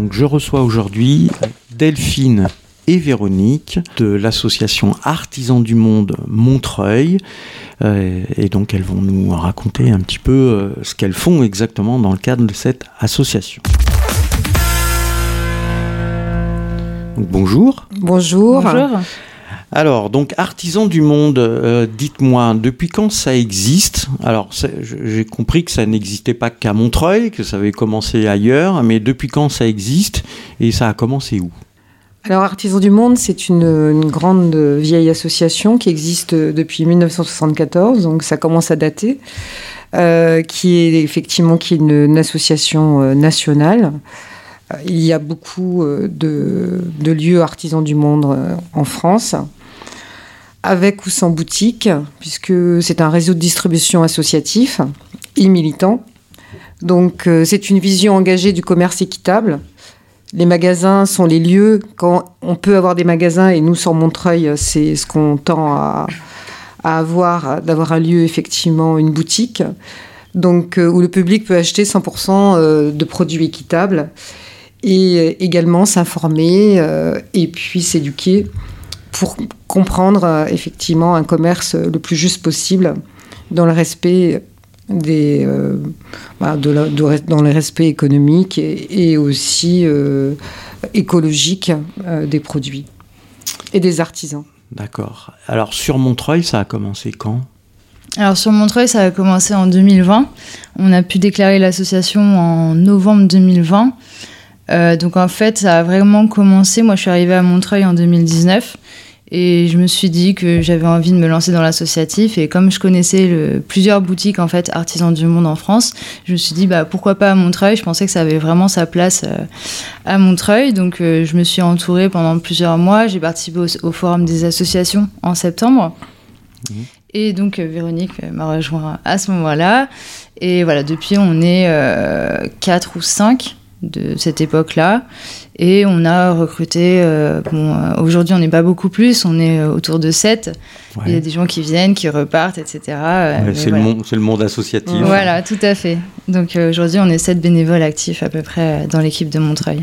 donc je reçois aujourd'hui Delphine et Véronique de l'association Artisans du Monde Montreuil. Euh, et donc elles vont nous raconter un petit peu euh, ce qu'elles font exactement dans le cadre de cette association. Donc, bonjour. Bonjour. Bonjour. Alors, donc, Artisans du Monde, euh, dites-moi, depuis quand ça existe? Alors, j'ai compris que ça n'existait pas qu'à Montreuil, que ça avait commencé ailleurs, mais depuis quand ça existe et ça a commencé où? Alors, Artisans du Monde, c'est une, grande vieille association qui existe depuis 1974, donc ça commence à dater, euh, qui est effectivement une, association euh, nationale. Il y a beaucoup de, lieux artisans du monde en France, avec ou sans boutique, puisque c'est un réseau de distribution associatif et militant. Donc, euh, c'est une vision engagée du commerce équitable. Les magasins sont les lieux, quand on peut avoir des magasins, et nous, sur Montreuil, c'est ce qu'on tend à, avoir, d'avoir un lieu, effectivement, une boutique, donc, euh, où le public peut acheter 100% euh, de produits équitables et également s'informer et puis s'éduquer pour comprendre euh, effectivement un commerce le plus juste possible dans le respect des, euh, bah, de la- de re- dans le respect économique et, et aussi euh, écologique euh, des produits et des artisans. D'accord. Alors, sur Montreuil, ça a commencé quand? Alors sur Montreuil, ça a commencé en 2020. On a pu déclarer l'association en novembre 2020. Euh, donc en fait, ça a vraiment commencé. Moi, je suis arrivée à Montreuil en 2019 et je me suis dit que j'avais envie de me lancer dans l'associatif. Et comme je connaissais le- plusieurs boutiques en fait artisans du monde en France, je me suis dit bah pourquoi pas à Montreuil? Je pensais que ça avait vraiment sa place euh, à Montreuil. Donc euh, je me suis entourée pendant plusieurs mois. J'ai participé au, au forum des associations en septembre. Et donc euh, Véronique m'a rejoint à ce moment-là. Et voilà, depuis on est euh, quatre ou cinq de cette époque-là. Et on a recruté, euh, bon, euh, aujourd'hui on n'est pas beaucoup plus, on est euh, autour de 7. Ouais. Il y a des gens qui viennent, qui repartent, etc. Ouais, c'est, voilà. le monde, c'est le monde associatif. Voilà, tout à fait. Donc aujourd'hui on est 7 bénévoles actifs à peu près dans l'équipe de Montreuil.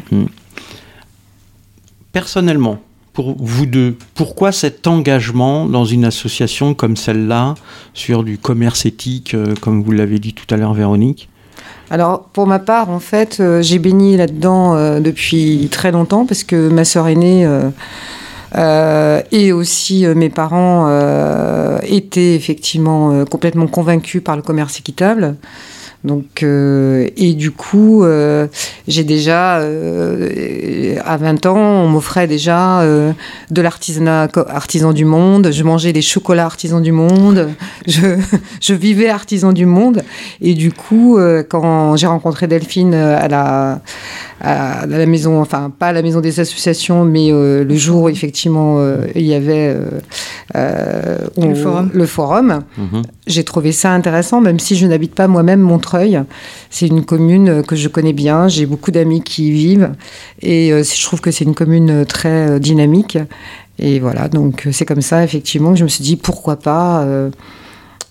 Personnellement, pour vous deux, pourquoi cet engagement dans une association comme celle-là sur du commerce éthique, euh, comme vous l'avez dit tout à l'heure, Véronique? Alors, pour ma part, en fait, euh, j'ai baigné là-dedans euh, depuis très longtemps parce que ma sœur aînée euh, et aussi mes parents étaient effectivement complètement convaincus par le commerce équitable. Donc, euh, et du coup, euh, j'ai déjà, euh, à 20 ans, on m'offrait déjà de l'artisanat artisan du monde. Je mangeais les chocolats artisans du monde. Je, je vivais artisan du monde. Et du coup, quand j'ai rencontré Delphine à la, à la maison, enfin pas à la maison des associations, mais euh, le jour où effectivement euh, il y avait euh, euh, Le on- forum. le forum, Mhm. j'ai trouvé ça intéressant, même si je n'habite pas moi-même Montreuil. C'est une commune que je connais bien, j'ai beaucoup d'amis qui y vivent, et euh, je trouve que c'est une commune très euh, dynamique. Et voilà, donc c'est comme ça, effectivement, que je me suis dit, pourquoi pas euh,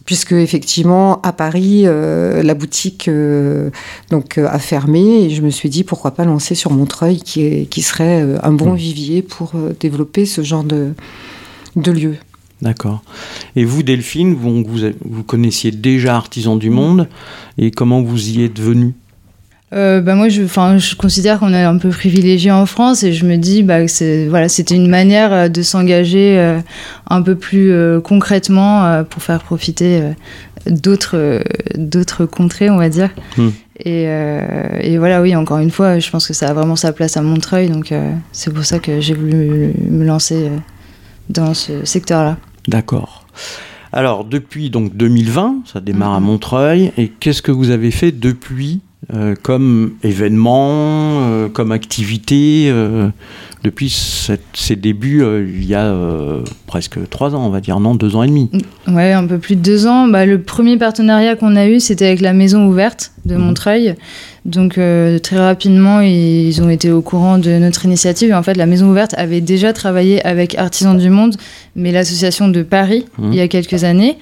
Puisque effectivement à Paris euh, la boutique euh, donc euh, a fermé et je me suis dit pourquoi pas lancer sur Montreuil qui, est- qui serait un bon Mm. vivier pour développer ce genre de, de lieu. D'accord. Et vous, Delphine, vous, vous, vous connaissiez déjà Artisans du Monde, et comment vous y êtes venu Euh, bah moi, je, je considère qu'on est un peu privilégié en France et je me dis bah, que c'est, voilà, c'était une manière euh, de s'engager euh, un peu plus euh, concrètement pour faire profiter d'autres, d'autres contrées, on va dire. Hmm. Et, et voilà, oui, encore une fois, je pense que ça a vraiment sa place à Montreuil, donc c'est pour ça que j'ai voulu me lancer dans ce secteur-là. D'accord. Alors, depuis donc 2020, ça démarre à Mhm. Montreuil, et qu'est-ce que vous avez fait depuis euh, comme événement, euh, comme activité, euh, depuis cette- ces débuts, il y a presque trois ans, on va dire, non, deux ans et demi. Ouais, un peu plus de deux ans. Bah, le premier partenariat qu'on a eu, c'était avec la Maison Ouverte de Mhm. Montreuil. Donc très rapidement, ils ont été au courant de notre initiative. Et en fait, la Maison Ouverte avait déjà travaillé avec Artisans du Monde, mais l'association de Paris, Mhm. il y a quelques années.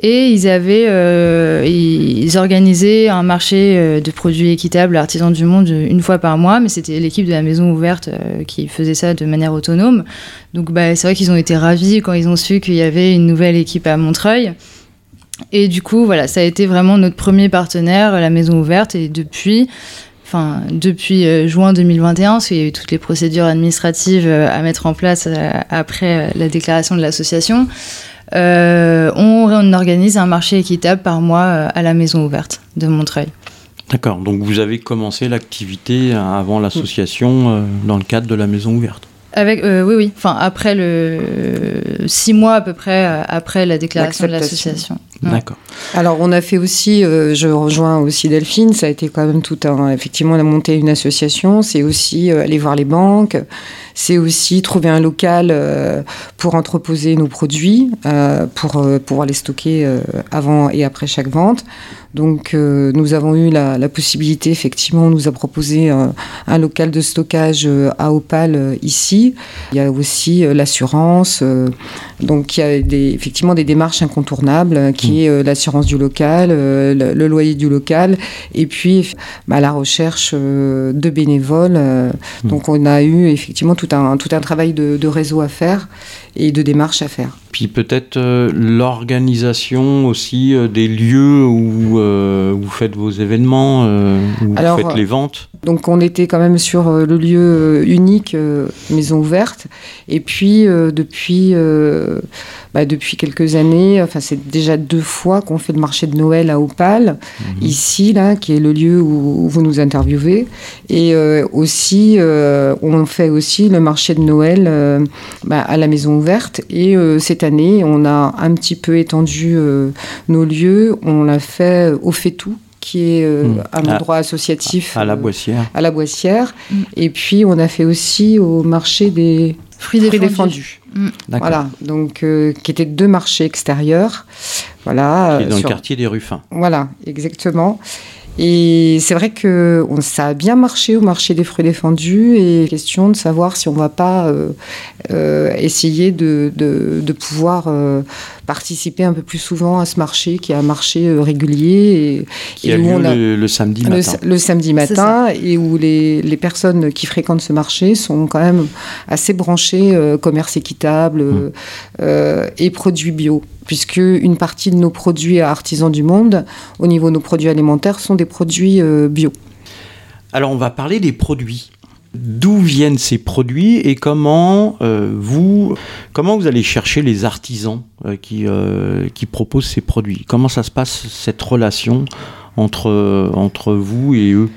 Et ils avaient, euh, ils organisaient un marché euh, de produits équitables artisans du monde une fois par mois, mais c'était l'équipe de la maison ouverte euh, qui faisait ça de manière autonome. Donc bah, c'est vrai qu'ils ont été ravis quand ils ont su qu'il y avait une nouvelle équipe à Montreuil. Et du coup, voilà, ça a été vraiment notre premier partenaire, la maison ouverte. Et depuis, enfin, depuis juin 2021, parce qu'il y a eu toutes les procédures administratives à mettre en place après la déclaration de l'association, euh, on, organise un marché équitable par mois euh, à la maison ouverte de Montreuil. D'accord, donc vous avez commencé l'activité avant l'association euh, dans le cadre de la maison ouverte avec, oui, oui. Enfin, après le six mois à peu près après la déclaration de l'association. D'accord. Alors, on a fait aussi, je rejoins aussi Delphine, ça a été quand même tout un. Effectivement, on a monté une association, c'est aussi aller voir les banques, c'est aussi trouver un local euh, pour entreposer nos produits, euh, pour euh, pouvoir les stocker avant et après chaque vente. Donc nous avons eu la, possibilité, effectivement, on nous a proposé un, local de stockage à Opal ici. Il y a aussi l'assurance. donc il y a des, effectivement des démarches incontournables qui est l'assurance du local, le, loyer du local et puis bah, la recherche de bénévoles. Mmh. Donc on a eu effectivement tout un, tout un travail de, réseau à faire et de démarche à faire. Puis peut-être euh, l'organisation aussi euh, des lieux où euh, vous faites vos événements, où vous faites les ventes. Donc on était quand même sur le lieu unique, maison ouverte. Et puis depuis, bah, depuis quelques années, enfin c'est déjà deux fois qu'on fait le marché de Noël à Opal, mhm. ici là, qui est le lieu où, vous nous interviewez. Et aussi, on fait aussi le marché de Noël bah, à la maison ouverte. Et c'est cette année, on a un petit peu étendu euh, nos lieux. On l'a fait au Fétou, qui est euh, hmm. un endroit associatif. À, la euh, Boissière. à la Boissière. Hmm. Et puis, on a fait aussi au marché des fruits défendus. Hmm. Voilà, donc qui étaient deux marchés extérieurs. Voilà. dans le quartier des Ruffins. Voilà, exactement. Et c'est vrai que ça a bien marché au marché des fruits défendus et question de savoir si on va pas euh, euh, essayer de, de, pouvoir euh, participer un peu plus souvent à ce marché qui est un marché régulier. Et, qui a lieu on a le, samedi matin. Le, samedi matin et où les, les, personnes qui fréquentent ce marché sont quand même assez branchées commerce équitable mmh. et produits bio puisque une partie de nos produits artisans du monde, au niveau de nos produits alimentaires, sont des produits euh, bio. Alors on va parler des produits. D'où viennent ces produits et comment euh, vous comment vous allez chercher les artisans euh, qui, qui proposent ces produits? Comment ça se passe cette relation entre, entre vous et eux?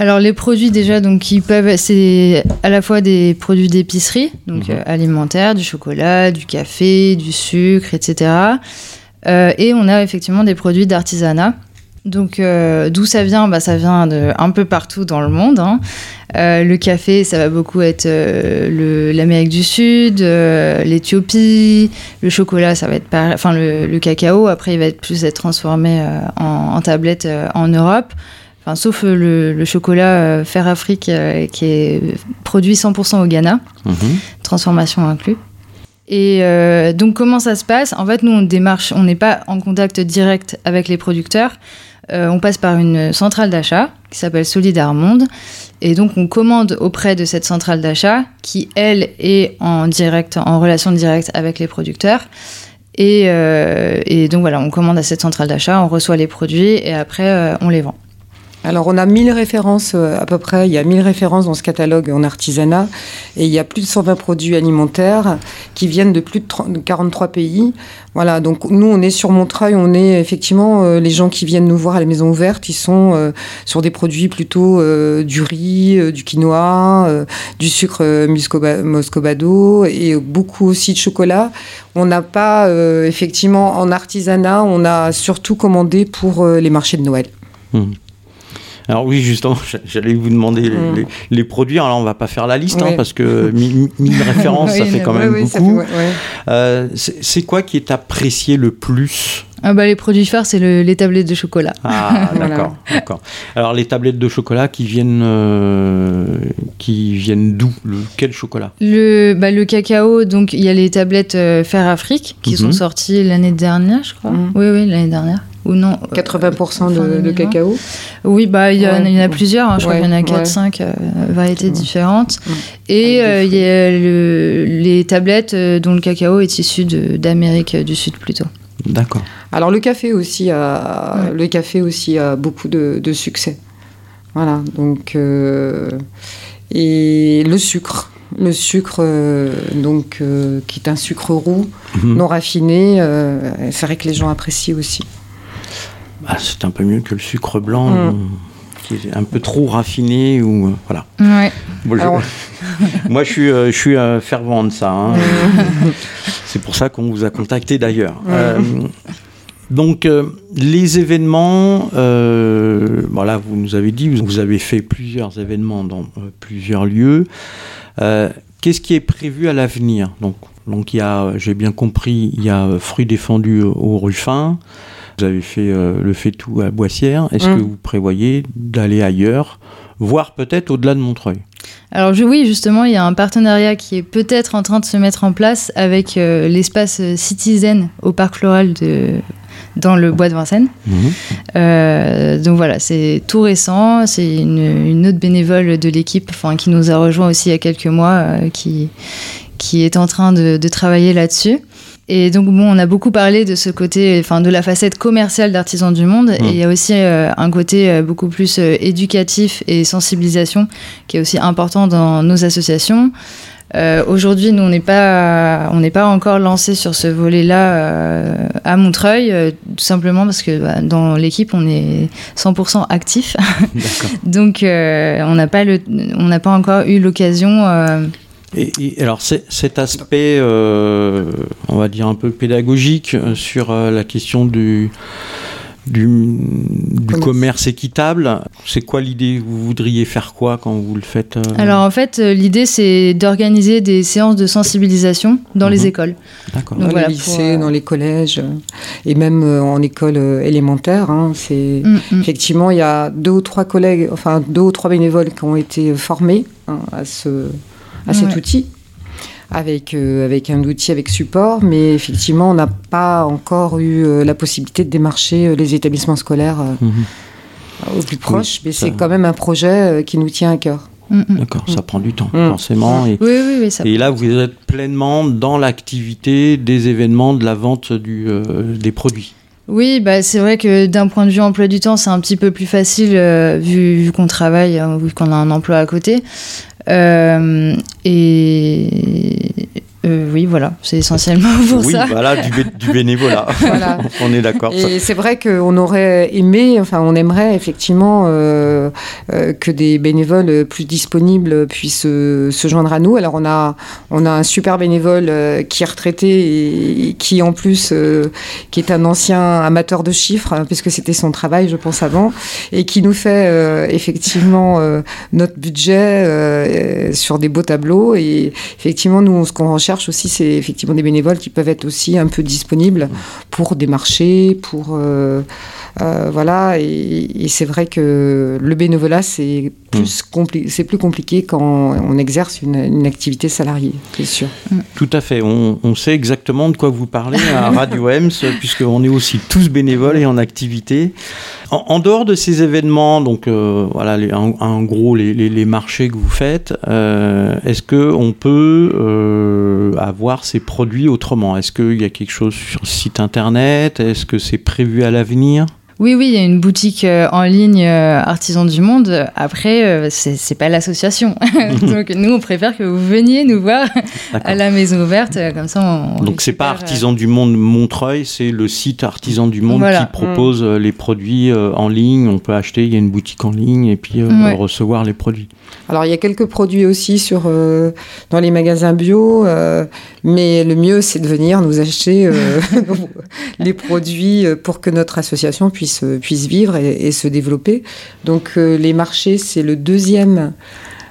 Alors les produits déjà, donc ils peuvent, c'est à la fois des produits d'épicerie, donc mhm. euh, alimentaires, du chocolat, du café, du sucre, etc. Euh, et on a effectivement des produits d'artisanat. Donc euh, d'où ça vient? Bah, Ça vient de un peu partout dans le monde. Hein. le café, ça va beaucoup être l'Amérique du Sud, l'Éthiopie. Le chocolat, ça va être enfin le, cacao. Après, il va être plus être transformé en, en tablette en Europe sauf euh, le, chocolat euh, Fer Afrique euh, qui est produit 100% au Ghana, mhm. transformation inclus. Et donc comment ça se passe? En fait, nous on démarche, on n'est pas en contact direct avec les producteurs. on passe par une centrale d'achat qui s'appelle Solidar Monde. Et donc on commande auprès de cette centrale d'achat qui elle est en direct, en relation directe avec les producteurs. Et, et donc voilà, on commande à cette centrale d'achat, on reçoit les produits et après on les vend. Alors, on a 1000 références euh, à peu près. Il y a 1000 références dans ce catalogue en artisanat. Et il y a plus de 120 produits alimentaires qui viennent de plus de 43 pays. Voilà, donc nous, on est sur Montreuil. On est effectivement, euh, les gens qui viennent nous voir à la maison ouverte, ils sont euh, sur des produits plutôt du riz, du quinoa, du sucre moscovado et beaucoup aussi de chocolat. On n'a pas, effectivement, en artisanat, on a surtout commandé pour les marchés de Noël. Mmh. Alors oui, justement, j'allais vous demander les, mm. produits. Alors on va pas faire la liste hein, parce que 1000 références, ça fait quand même beaucoup. Euh, c'est quoi qui est apprécié le plus? Ah bah, Les produits phares, c'est le, les tablettes de chocolat. Ah, d'accord. d'accord. Alors, les tablettes de chocolat qui viennent, euh, qui viennent d'où? Quel chocolat? Le, bah, le cacao, donc il y a les tablettes euh, Faire Afrique qui sont Mhm. sorties l'année dernière, je crois. Mhm. Oui, oui, l'année dernière. Ou non euh, 80% de, fin de 2020. cacao. Oui, bah, il y, en a- Ouais. il y en a plusieurs, hein, je crois Ouais, qu'il y en a ouais. 4-5 variétés différentes. Ouais. Et euh, il y a le- les tablettes euh, dont le cacao est issu d'Amérique du Sud plutôt. D'accord. Alors le café aussi a, Ouais. le café aussi a beaucoup de, de succès. Voilà, donc euh, et le sucre, le sucre euh, donc euh, qui est un sucre roux Mhm. non raffiné, euh, c'est vrai que les gens apprécient aussi. Bah, c'est un peu mieux que le sucre blanc, Mm. qui est un peu trop raffiné ou euh, voilà. Ouais. Bon, je- Alors- Moi, je suis, euh, je suis euh, fervent de ça. hein. C'est pour ça qu'on vous a contacté d'ailleurs. Euh, donc, euh, les événements, euh, voilà, vous nous avez dit, vous, avez fait plusieurs événements dans euh, plusieurs lieux. Qu'est-ce qui est prévu à l'avenir? Donc, donc il y a, j'ai bien compris, il y a Fruits défendus au, au Ruffin. Vous avez fait euh, le fait tout à Boissière. Est-ce Mm. que vous prévoyez d'aller ailleurs, voire peut-être au-delà de Montreuil? Alors je- oui, justement, il y a un partenariat qui est peut-être en train de se mettre en place avec euh, l'espace euh, Citizen au Parc Floral de, dans le Bois de Vincennes. Mhm. Euh, donc voilà, c'est tout récent. C'est une, une autre bénévole de l'équipe enfin, qui nous a rejoint aussi il y a quelques mois, euh, qui, qui est en train de, de travailler là-dessus. Et donc bon, on a beaucoup parlé de ce côté, enfin de la facette commerciale d'Artisans du Monde, et il y a aussi euh, un côté euh, beaucoup plus euh, éducatif et sensibilisation qui est aussi important dans nos associations. Euh, Aujourd'hui, nous, on n'est pas, on n'est pas encore lancé sur ce volet-là euh, à Montreuil, euh, tout simplement parce que bah, dans l'équipe, on est 100% actif, donc euh, on n'a pas le, on n'a pas encore eu l'occasion. Et, et alors c'est- cet aspect, euh, on va dire un peu pédagogique euh, sur euh, la question du, du, du Commerce. commerce équitable, c'est quoi l'idée? Vous voudriez faire quoi quand vous le faites euh? Alors en fait, l'idée c'est d'organiser des séances de sensibilisation dans les Mhm. écoles. D'accord. Donc dans voilà, les lycées, dans les collèges, et même euh, en école euh, élémentaire. hein, c'est Mm, mm. effectivement il y a deux ou trois collègues, enfin deux ou trois bénévoles qui ont été formés hein, à ce à cet Ouais. outil. Avec, euh, avec un outil avec support, mais effectivement, on n'a pas encore eu euh, la possibilité de démarcher euh, les établissements scolaires euh, Mhm. au plus proche, mais ça- c'est quand même un projet euh, qui nous tient à cœur. Mm, mm. D'accord, ça prend du temps, Mm. forcément. Et, Oui, oui, oui, ça. et là, vous êtes pleinement dans l'activité des événements, de la vente du, euh, des produits. Oui, bah, c'est vrai que d'un point de vue emploi du temps, c'est un petit peu plus facile euh, vu, vu qu'on travaille, hein, vu qu'on a un emploi à côté. Euh, et euh, oui, voilà, c'est essentiellement pour oui, ça. voilà, du, bé- du bénévolat. Voilà. on est d'accord. Et c'est vrai qu'on aurait aimé, enfin on aimerait effectivement euh, euh, que des bénévoles plus disponibles puissent se joindre à nous. Alors on a, on a un super bénévole qui est retraité et qui en plus qui est un ancien amateur de chiffres, hein, puisque c'était son travail je pense avant, et qui nous fait effectivement notre budget sur des beaux tableaux. Et effectivement nous ce qu'on recherche aussi c'est effectivement des bénévoles qui peuvent être aussi un peu disponibles pour des marchés, pour euh, euh, voilà. Et, et c'est vrai que le bénévolat c'est plus compli- c'est plus compliqué quand on exerce une, une activité salariée, c'est sûr. Tout à fait. On, on sait exactement de quoi vous parlez à Radio Ems, puisqu'on est aussi tous bénévoles et en activité. En, en dehors de ces événements, donc euh, voilà, les- en, en gros les, les- les marchés que vous faites, euh, est-ce que on peut euh, avoir ces produits autrement? Est-ce qu'il y a quelque chose sur le site internet Est-ce que c'est prévu à l'avenir? Oui, oui, il y a une boutique euh, en ligne euh, Artisans du Monde. Après, euh, c'est pas l'association. Donc nous, on préfère que vous veniez nous voir à la maison ouverte. Comme ça, on, on Donc c'est pas récupère, euh, Artisan du Monde Montreuil, c'est le site Artisan du Monde Voilà. qui propose les produits en ligne. On peut acheter, il y a une boutique en ligne et puis euh, Ouais. recevoir les produits. Alors il y a quelques produits aussi sur euh, dans les magasins bio, euh, mais le mieux c'est de venir nous acheter euh, les produits pour que notre association puisse euh, puisse vivre et, et se développer. Donc euh, les marchés c'est le deuxième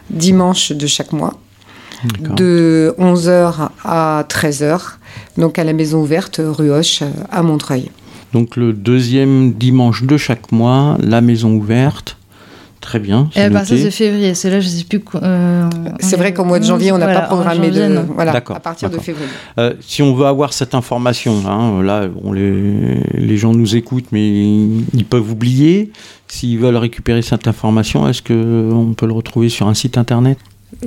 dimanche de chaque mois. De 11h à 13h, donc à la maison ouverte rue Hoche à Montreuil. Donc le deuxième dimanche de chaque mois, la maison ouverte. Très bien. Et à partir de février, c'est là, je sais plus. Euh, c'est vrai qu'au mois de janvier, on n'a pas programmé de. Voilà, à partir de février. Euh, si on veut avoir cette information, hein, là, on les, les gens nous écoutent, mais ils peuvent oublier. S'ils veulent récupérer cette information, est-ce qu'on peut le retrouver sur un site internet?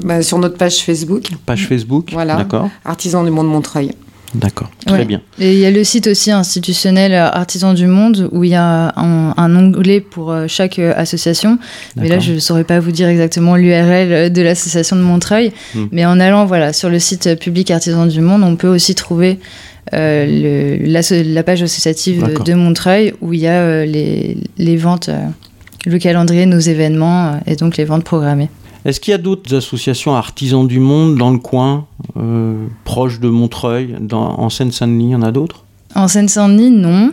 Bah, Sur notre page Facebook. Page Facebook, voilà. D'accord. Artisans du monde Montreuil. D'accord, très bien. Et il y a le site aussi institutionnel euh, Artisans du Monde où il y a un, onglet pour euh, chaque euh, association. Mais là, je ne saurais pas vous dire exactement l'URL de l'association de Montreuil. Hmm. Mais en allant voilà, sur le site public Artisans du Monde, on peut aussi trouver la, page associative de, Montreuil où il y a les, les, ventes, le calendrier, nos événements et donc les ventes programmées. Est-ce qu'il y a d'autres associations artisans du monde dans le coin, euh, proche de Montreuil, dans, en Seine-Saint-Denis Il y en a d'autres? En Seine-Saint-Denis, non.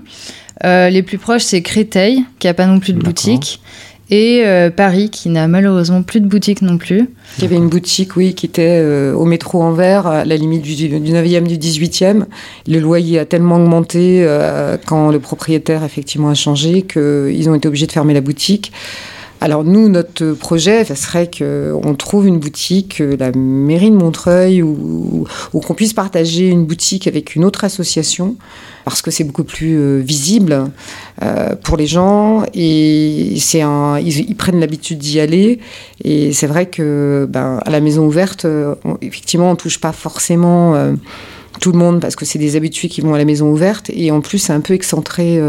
Euh, les plus proches, c'est Créteil, qui n'a pas non plus de boutique. Et euh, Paris, qui n'a malheureusement plus de boutique non plus. Il y avait une boutique, oui, qui était au métro Anvers, à la limite du, du 9e, du 18e. Le loyer a tellement augmenté quand le propriétaire, effectivement, a changé qu'ils ont été obligés de fermer la boutique. Alors nous, notre projet, ça serait qu'on trouve une boutique, euh, la mairie de Montreuil, ou, qu'on puisse partager une boutique avec une autre association, parce que c'est beaucoup plus euh, visible euh, pour les gens et c'est ils, prennent l'habitude d'y aller. Et c'est vrai que ben, à la maison ouverte, effectivement, on touche pas forcément tout le monde parce que c'est des habitués qui vont à la maison ouverte et en plus c'est un peu excentré.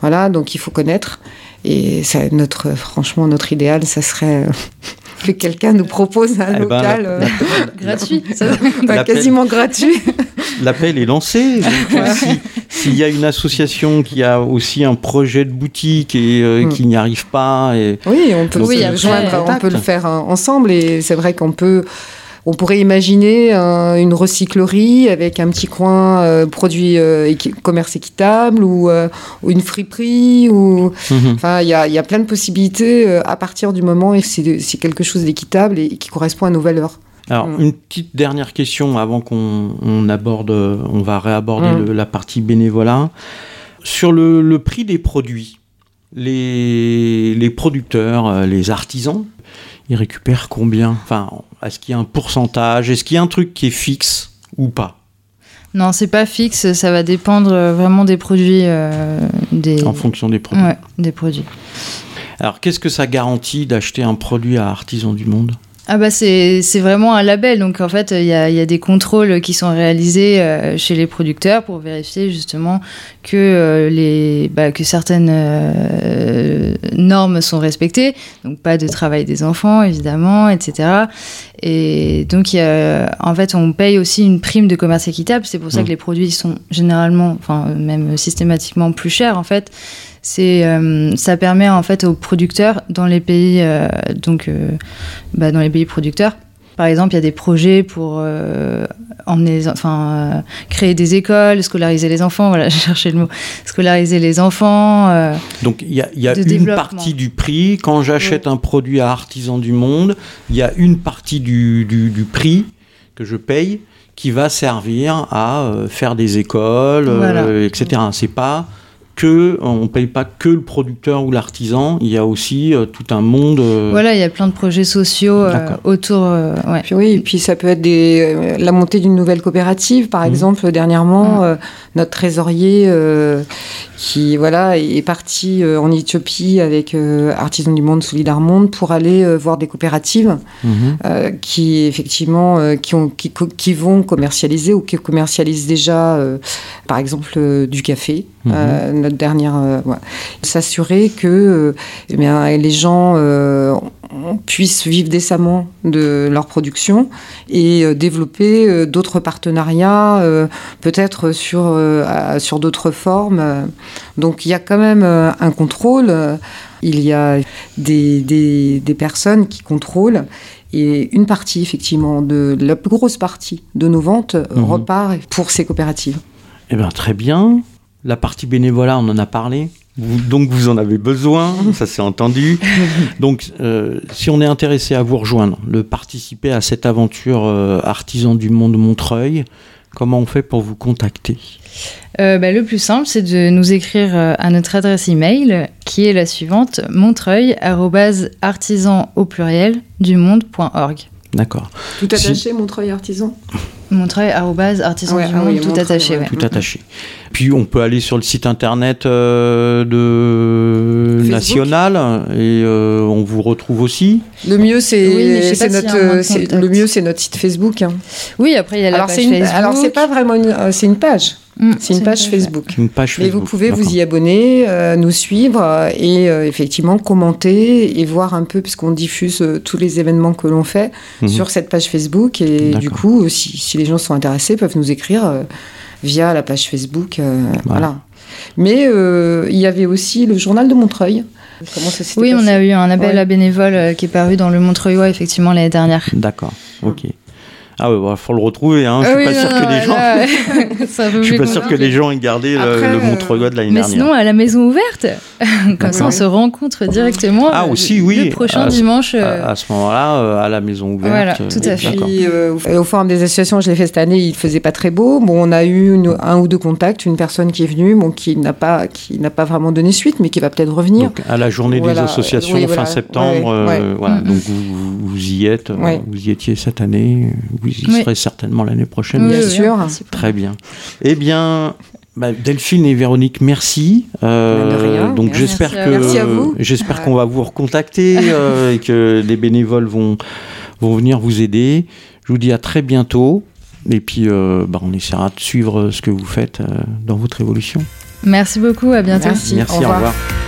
voilà, donc il faut connaître. Et ça, notre, franchement, notre idéal, ça serait euh, que quelqu'un nous propose un eh ben, local euh, gratuit, quasiment gratuit. L'appel est lancé. S'il y a une association qui a aussi un projet de boutique et euh, mm. qui n'y arrive pas, et oui, on peut, oui, on peut le faire ensemble. Et c'est vrai qu'on peut on pourrait imaginer une recyclerie avec un petit coin euh, produit euh, commerce équitable ou, euh, une friperie. Ou, mhm. Enfin, il y a, plein de possibilités à partir du moment où c'est quelque chose d'équitable et, qui correspond à nos valeurs. Alors, mm. une petite dernière question avant qu'on aborde, on va réaborder mm. la partie bénévolat. Sur le, prix des produits, les, les producteurs, les artisans, ils récupèrent combien? Enfin, est-ce qu'il y a un pourcentage? Est-ce qu'il y a un truc qui est fixe ou pas? Non, c'est pas fixe, ça va dépendre vraiment des produits. Euh, des... En fonction des produits. Ouais, des produits. Alors, qu'est-ce que ça garantit d'acheter un produit à Artisan du Monde? Ah bah c'est vraiment un label, donc en fait il y a, y a, des contrôles qui sont réalisés euh, chez les producteurs pour vérifier justement que, euh, les, bah, que certaines euh, normes sont respectées, donc pas de travail des enfants évidemment, etc. Et donc y a, en fait on paye aussi une prime de commerce équitable, c'est pour ça mmh. que les produits sont généralement, enfin même systématiquement plus chers en fait c'est euh, ça permet en fait aux producteurs dans les pays euh, donc euh, bah, dans les pays producteurs par exemple, il y a des projets pour emmener, enfin, créer des écoles, scolariser les enfants. Voilà, j'ai cherché le mot. Scolariser les enfants. Donc, il y a, y a une partie du prix. Quand j'achète un produit à Artisan du Monde, il y a une partie du, du, du, prix que je paye qui va servir à faire des écoles, etc. C'est pas on ne paye pas que le producteur ou l'artisan, il y a aussi euh, tout un monde. Euh, voilà, il y a plein de projets sociaux euh, autour. Puis oui, et puis ça peut être des, la montée d'une nouvelle coopérative, par mmh. exemple. Dernièrement, mmh. notre trésorier qui voilà est parti en Éthiopie avec Artisans du Monde, Solidar Monde pour aller voir des coopératives mmh. qui effectivement qui, ont, qui, qui, vont commercialiser ou qui commercialisent déjà, par exemple, du café. Euh, notre dernière, euh, s'assurer que euh, eh bien, les gens puissent vivre décemment de leur production et développer d'autres partenariats, peut-être sur, sur d'autres formes. Donc il y a quand même un contrôle, il y a des, des, des, personnes qui contrôlent. Et une partie, effectivement, de la plus grosse partie de nos ventes mhm. repart pour ces coopératives. Eh bien, très bien. La partie bénévolat, on en a parlé. donc vous en avez besoin, ça s'est entendu. Donc euh, si on est intéressé à vous rejoindre, de participer à cette aventure euh, artisan du monde Montreuil, comment on fait pour vous contacter? Euh, bah, Le plus simple, c'est de nous écrire à notre adresse email qui est la suivante montreuil-artisan au pluriel du monde.org. D'accord. Tout attaché, Montreuil Artisan? Montreuil, artisan Ouais, du ah monde, oui, tout Montreuil, attaché. ouais. Tout attaché. Puis on peut aller sur le site internet euh, de Facebook. national et euh, on vous retrouve aussi. Le mieux, c'est Oui, notre, le mieux, c'est notre site Facebook. hein. Oui, après, il y a la Alors page c'est une, Facebook. alors c'est pas vraiment une, euh, c'est une page. Mm, C'est une page ouais. Facebook. Une page Mais vous pouvez vous y abonner, euh, nous suivre euh, et euh, effectivement commenter et voir un peu, puisqu'on diffuse euh, tous les événements que l'on fait Mhm. sur cette page Facebook. Et du coup, si, si les gens sont intéressés, peuvent nous écrire euh, via la page Facebook. euh, voilà. Mais euh, il y avait aussi le journal de Montreuil. Comment ça Oui, on a eu un appel Ouais. à bénévoles euh, qui est paru dans le Montreuilois, effectivement, l'année dernière. D'accord. Ok. Ah ouais, il faut le retrouver. Hein. Je Ah suis oui, pas sûr que les gens. Je suis pas sûr que les gens aient gardé le- Après, le, euh, Montreuil de l'année Mais dernière. sinon, à la maison ouverte, comme ça, on se rencontre directement. Ah, euh, aussi, le- oui. Le prochain Ah, dimanche. euh, à, à ce moment-là, euh, à la maison ouverte. Voilà, tout à fait. euh, au forum des associations, je l'ai fait cette année, il faisait pas très beau. Bon, on a eu une- un ou deux contacts, une personne qui est venue, bon, qui n'a pas, qui n'a pas vraiment donné suite, mais qui va peut-être revenir. Donc, à la journée Voilà. des associations Oui, fin voilà. septembre, Ouais, euh, ouais. voilà. Mm, donc vous, vous- y êtes, Ouais. vous y étiez cette année, vous y Oui. serez certainement l'année prochaine. oui, bien sûr. principe. Très bien. Eh bien, bah, Delphine et Véronique, merci. Euh, De rien. donc Merci j'espère à que vous. Vous. j'espère qu'on va vous recontacter euh, et que les bénévoles vont vont venir vous aider. Je vous dis à très bientôt. Et puis, euh, bah, on essaiera de suivre ce que vous faites euh, dans votre évolution. Merci beaucoup, à bientôt. Merci. Merci, Au au revoir. revoir.